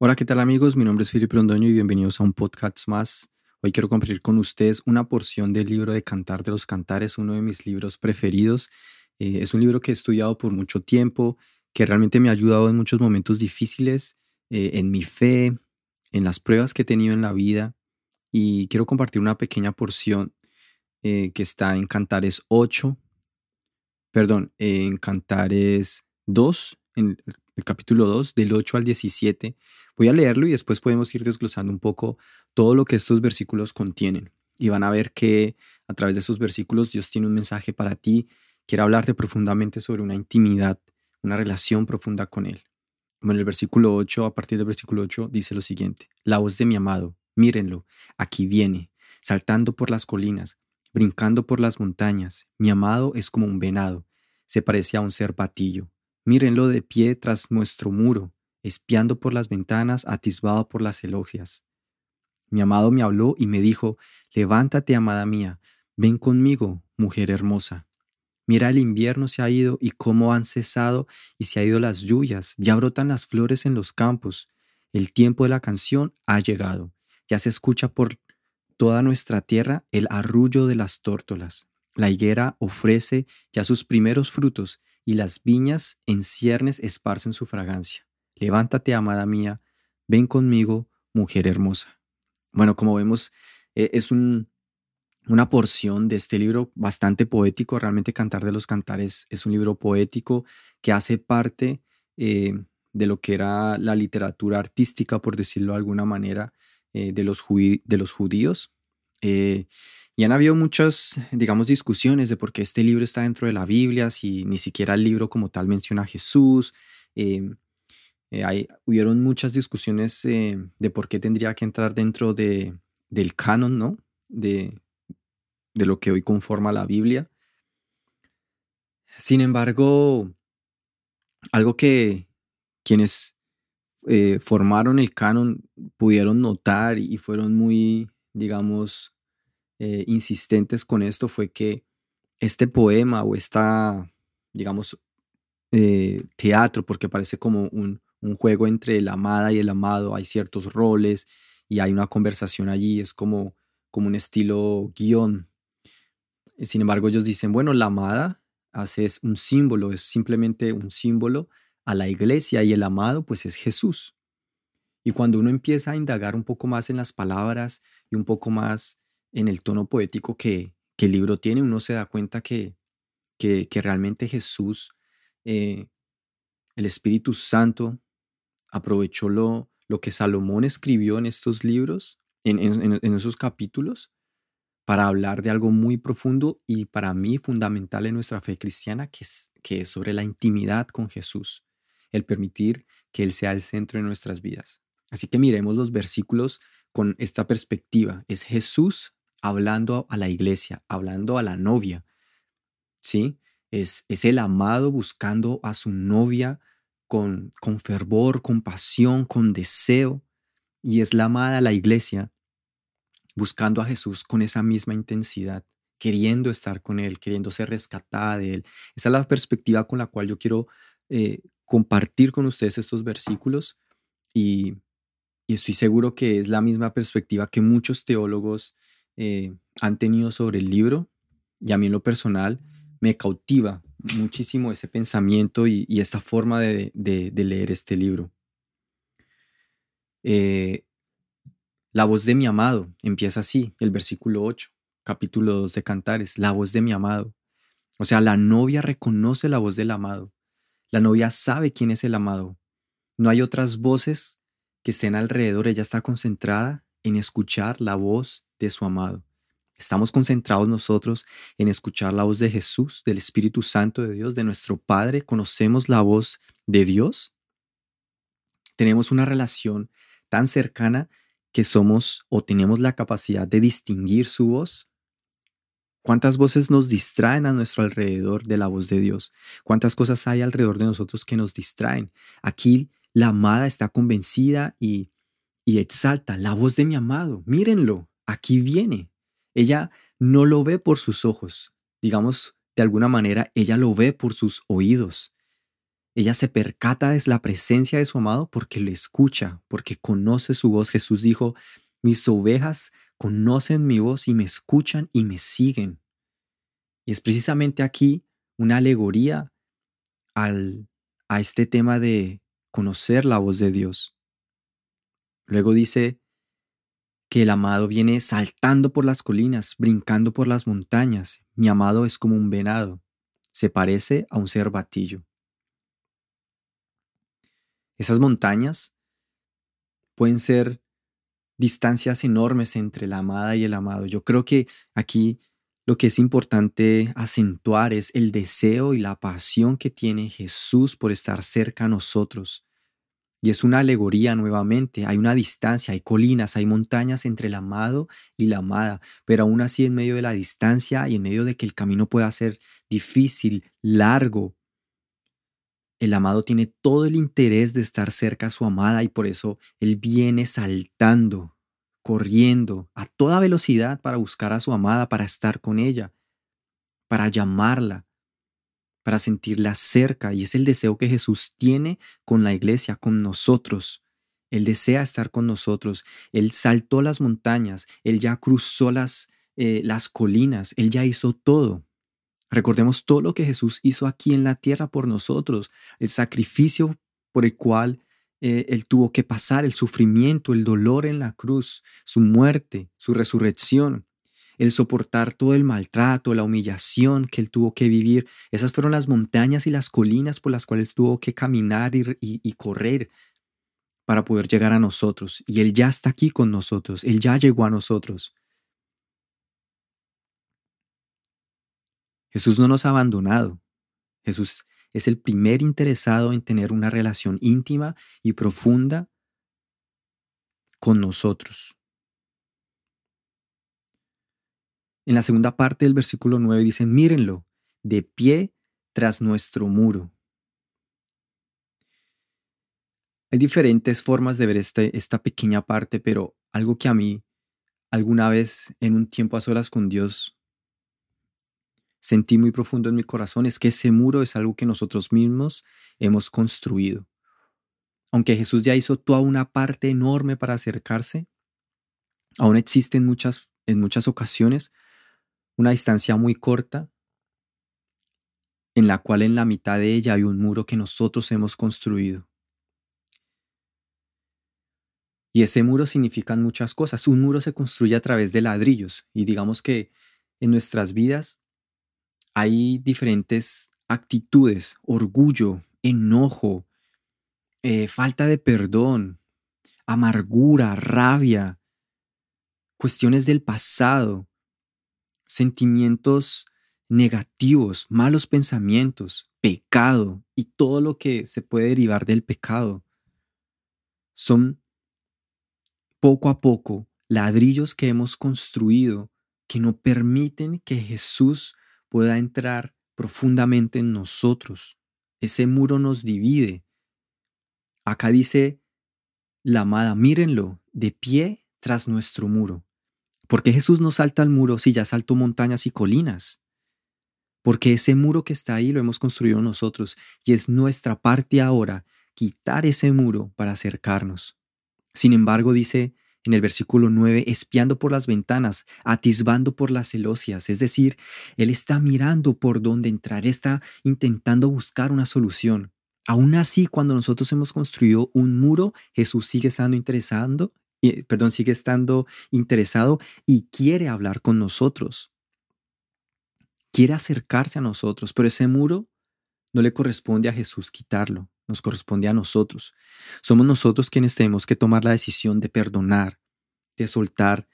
Hola, ¿qué tal amigos? Mi nombre es Felipe Londoño y bienvenidos a un podcast más. Hoy quiero compartir con ustedes una porción del libro de Cantar de los Cantares, uno de mis libros preferidos. Eh, es un libro que he estudiado por mucho tiempo, que realmente me ha ayudado en muchos momentos difíciles, eh, en mi fe, en las pruebas que he tenido en la vida. Y quiero compartir una pequeña porción eh, que está en Cantares 8, perdón, en Cantares 2, en el capítulo 2, del 8 al 17. Voy a leerlo y después podemos ir desglosando un poco todo lo que estos versículos contienen. Y van a ver que a través de esos versículos Dios tiene un mensaje para ti. Quiere hablarte profundamente sobre una intimidad, una relación profunda con Él. Bueno, el versículo 8, a partir del versículo 8, dice lo siguiente. La voz de mi amado, mírenlo, aquí viene, saltando por las colinas, brincando por las montañas. Mi amado es como un venado, se parece a un cervatillo. Mírenlo de pie tras nuestro muro, espiando por las ventanas, atisbado por las elogias. Mi amado me habló y me dijo, Levántate, amada mía, ven conmigo, mujer hermosa. Mira, el invierno se ha ido y cómo han cesado y se han ido las lluvias, ya brotan las flores en los campos. El tiempo de la canción ha llegado. Ya se escucha por toda nuestra tierra el arrullo de las tórtolas. La higuera ofrece ya sus primeros frutos y las viñas en ciernes esparcen su fragancia. Levántate, amada mía, ven conmigo, mujer hermosa. Bueno, como vemos, e, es un, una porción de este libro bastante poético. Realmente Cantar de los Cantares es un libro poético que hace parte eh, de lo que era la literatura artística, por decirlo de alguna manera, eh, de, los judíos. Eh, y han habido muchas, digamos, discusiones de por qué este libro está dentro de la Biblia, si ni siquiera el libro como tal menciona a Jesús. Eh, eh, hay, hubieron muchas discusiones eh, de por qué tendría que entrar dentro de, del canon, ¿no? De, de lo que hoy conforma la Biblia. Sin embargo, algo que quienes formaron el canon pudieron notar y fueron muy, digamos, eh, insistentes con esto fue que este poema o esta, digamos, eh, teatro, porque parece como un, juego entre la amada y el amado, hay ciertos roles y hay una conversación allí, es como, como un estilo guion. Sin embargo, ellos dicen, bueno, la amada hace es un símbolo, es simplemente un símbolo a la iglesia y el amado pues es Jesús. Y cuando uno empieza a indagar un poco más en las palabras y un poco más en el tono poético que, el libro tiene, uno se da cuenta que, que, realmente Jesús, eh, el Espíritu Santo, aprovechó lo, lo que Salomón escribió en estos libros, en, en, esos capítulos, para hablar de algo muy profundo y para mí fundamental en nuestra fe cristiana, que es, que es sobre la intimidad con Jesús, el permitir que Él sea el centro de nuestras vidas. Así que miremos los versículos con esta perspectiva. Es Jesús hablando a la iglesia, hablando a la novia. ¿Sí? Es, es el amado buscando a su novia con, con fervor, con pasión, con deseo. Y es la amada a la iglesia buscando a Jesús con esa misma intensidad, queriendo estar con Él, queriendo ser rescatada de Él. Esa es la perspectiva con la cual yo quiero eh, compartir con ustedes estos versículos y, y, estoy seguro que es la misma perspectiva que muchos teólogos eh, han tenido sobre el libro y a mí en lo personal me cautiva muchísimo ese pensamiento y, esta forma de, leer este libro. Eh, la voz de mi amado empieza así, el versículo 8, capítulo 2 de Cantares, la voz de mi amado. O sea, la novia reconoce la voz del amado. La novia sabe quién es el amado. No hay otras voces que estén alrededor. Ella está concentrada en escuchar la voz de su amado. Estamos concentrados nosotros en escuchar la voz de Jesús, del Espíritu Santo de Dios, de nuestro Padre. ¿Conocemos la voz de Dios? Tenemos una relación tan cercana que somos o tenemos la capacidad de distinguir su voz. ¿Cuántas voces nos distraen a nuestro alrededor de la voz de Dios? ¿Cuántas cosas hay alrededor de nosotros que nos distraen? Aquí la amada está convencida y, y exalta la voz de mi amado. Mírenlo, aquí viene. Ella no lo ve por sus ojos, digamos, de alguna manera, ella lo ve por sus oídos. ella se percata de la presencia de su amado porque le escucha, porque conoce su voz. Jesús dijo, mis ovejas conocen mi voz y me escuchan y me siguen. Y es precisamente aquí una alegoría al, a este tema de conocer la voz de Dios. Luego dice que el amado viene saltando por las colinas, brincando por las montañas. Mi amado es como un venado, se parece a un cervatillo. Esas montañas pueden ser distancias enormes entre la amada y el amado. Yo creo que aquí lo que es importante acentuar es el deseo y la pasión que tiene Jesús por estar cerca a nosotros. Y es una alegoría nuevamente, hay una distancia, hay colinas, hay montañas entre el amado y la amada, pero aún así en medio de la distancia y en medio de que el camino pueda ser difícil, largo, el amado tiene todo el interés de estar cerca a su amada y por eso él viene saltando, corriendo a toda velocidad para buscar a su amada, para estar con ella, para llamarla, para sentirla cerca. Y es el deseo que Jesús tiene con la iglesia, con nosotros. Él desea estar con nosotros. Él saltó las montañas, él ya cruzó las, eh, las colinas, él ya hizo todo Recordemos todo lo que Jesús hizo aquí en la tierra por nosotros, el sacrificio por el cual eh, Él tuvo que pasar, el sufrimiento, el dolor en la cruz, su muerte, su resurrección, el soportar todo el maltrato, la humillación que Él tuvo que vivir. Esas fueron las montañas y las colinas por las cuales tuvo que caminar y correr para poder llegar a nosotros. Y Él ya está aquí con nosotros, Él ya llegó a nosotros. Jesús no nos ha abandonado. Jesús es el primer interesado en tener una relación íntima y profunda con nosotros. En la segunda parte del versículo 9 dice, mírenlo, de pie tras nuestro muro. Hay diferentes formas de ver este, esta pequeña parte, pero algo que a mí alguna vez en un tiempo a solas con Dios sentí muy profundo en mi corazón es que ese muro es algo que nosotros mismos hemos construido. Aunque Jesús ya hizo toda una parte enorme para acercarse, aún existe en muchas, en muchas ocasiones una distancia muy corta en la cual en la mitad de ella hay un muro que nosotros hemos construido. Y ese muro significa muchas cosas. Un muro se construye a través de ladrillos y digamos que en nuestras vidas hay diferentes actitudes, orgullo, enojo, eh, falta de perdón, amargura, rabia, cuestiones del pasado, sentimientos negativos, malos pensamientos, pecado y todo lo que se puede derivar del pecado. Son poco a poco ladrillos que hemos construido que no permiten que Jesús pueda entrar profundamente en nosotros. Ese muro nos divide. Acá dice la amada, mírenlo, de pie tras nuestro muro. ¿Por qué Jesús no salta al muro si ya saltó montañas y colinas? Porque ese muro que está ahí lo hemos construido nosotros y es nuestra parte ahora quitar ese muro para acercarnos. Sin embargo, dice en el versículo 9, espiando por las ventanas, atisbando por las celosias, es decir, Él está mirando por dónde entrar, está intentando buscar una solución. Aún así, cuando nosotros hemos construido un muro, Jesús sigue estando interesando, perdón, sigue estando interesado y quiere hablar con nosotros. Quiere acercarse a nosotros, pero ese muro no le corresponde a Jesús quitarlo nos corresponde a nosotros. Somos nosotros quienes tenemos que tomar la decisión de perdonar, de soltar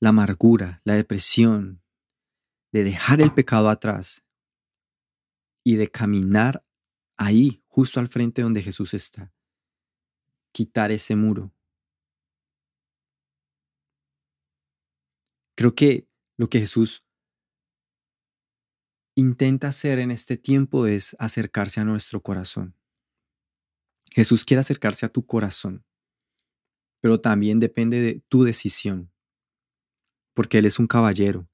la amargura, la depresión, de dejar el pecado atrás y de caminar ahí, justo al frente donde Jesús está. Quitar ese muro. Creo que lo que Jesús intenta hacer en este tiempo es acercarse a nuestro corazón. Jesús quiere acercarse a tu corazón, pero también depende de tu decisión, porque Él es un caballero.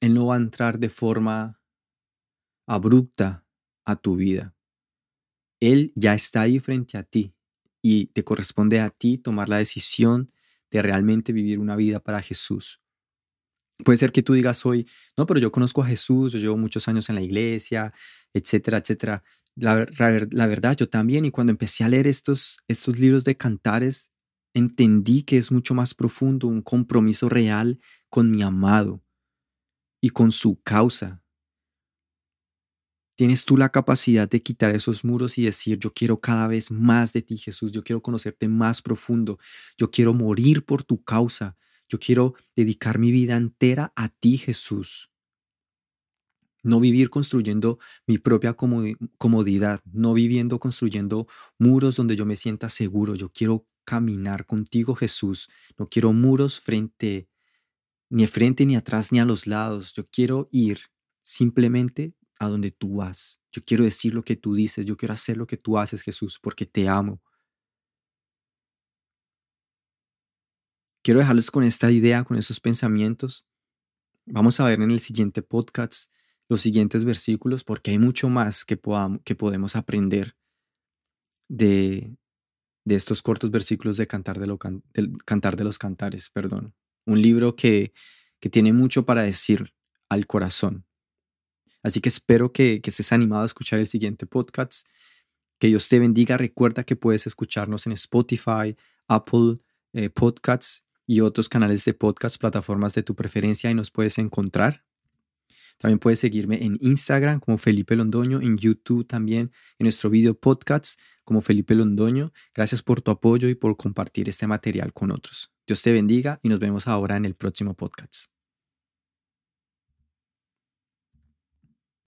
Él no va a entrar de forma abrupta a tu vida. Él ya está ahí frente a ti y te corresponde a ti tomar la decisión de realmente vivir una vida para Jesús. Puede ser que tú digas hoy, no, pero yo conozco a Jesús, yo llevo muchos años en la iglesia, etcétera, etcétera. La, la, verdad, yo también, y cuando empecé a leer estos, estos libros de cantares, entendí que es mucho más profundo, un compromiso real con mi amado y con su causa. Tienes tú la capacidad de quitar esos muros y decir, yo quiero cada vez más de ti, Jesús, yo quiero conocerte más profundo, yo quiero morir por tu causa, yo quiero dedicar mi vida entera a ti, Jesús. No vivir construyendo mi propia comodidad, no viviendo construyendo muros donde yo me sienta seguro. Yo quiero caminar contigo, Jesús. No quiero muros frente, ni frente, ni atrás, ni a los lados. Yo quiero ir simplemente a donde tú vas. Yo quiero decir lo que tú dices. Yo quiero hacer lo que tú haces, Jesús, porque te amo. Quiero dejarlos con esta idea, con esos pensamientos. Vamos a ver en el siguiente podcast los siguientes versículos porque hay mucho más que, podamos, que podemos aprender de, de estos cortos versículos de Cantar de, del Cantar de los Cantares. Perdón. Un libro que, que tiene mucho para decir al corazón. Así que espero que, que estés animado a escuchar el siguiente podcast. Que Dios te bendiga. Recuerda que puedes escucharnos en Spotify, Apple eh, Podcasts y otros canales de podcast, plataformas de tu preferencia y nos puedes encontrar. También puedes seguirme en Instagram como Felipe Londoño, en YouTube también, en nuestro video podcast como Felipe Londoño. Gracias por tu apoyo y por compartir este material con otros. Dios te bendiga y nos vemos ahora en el próximo podcast.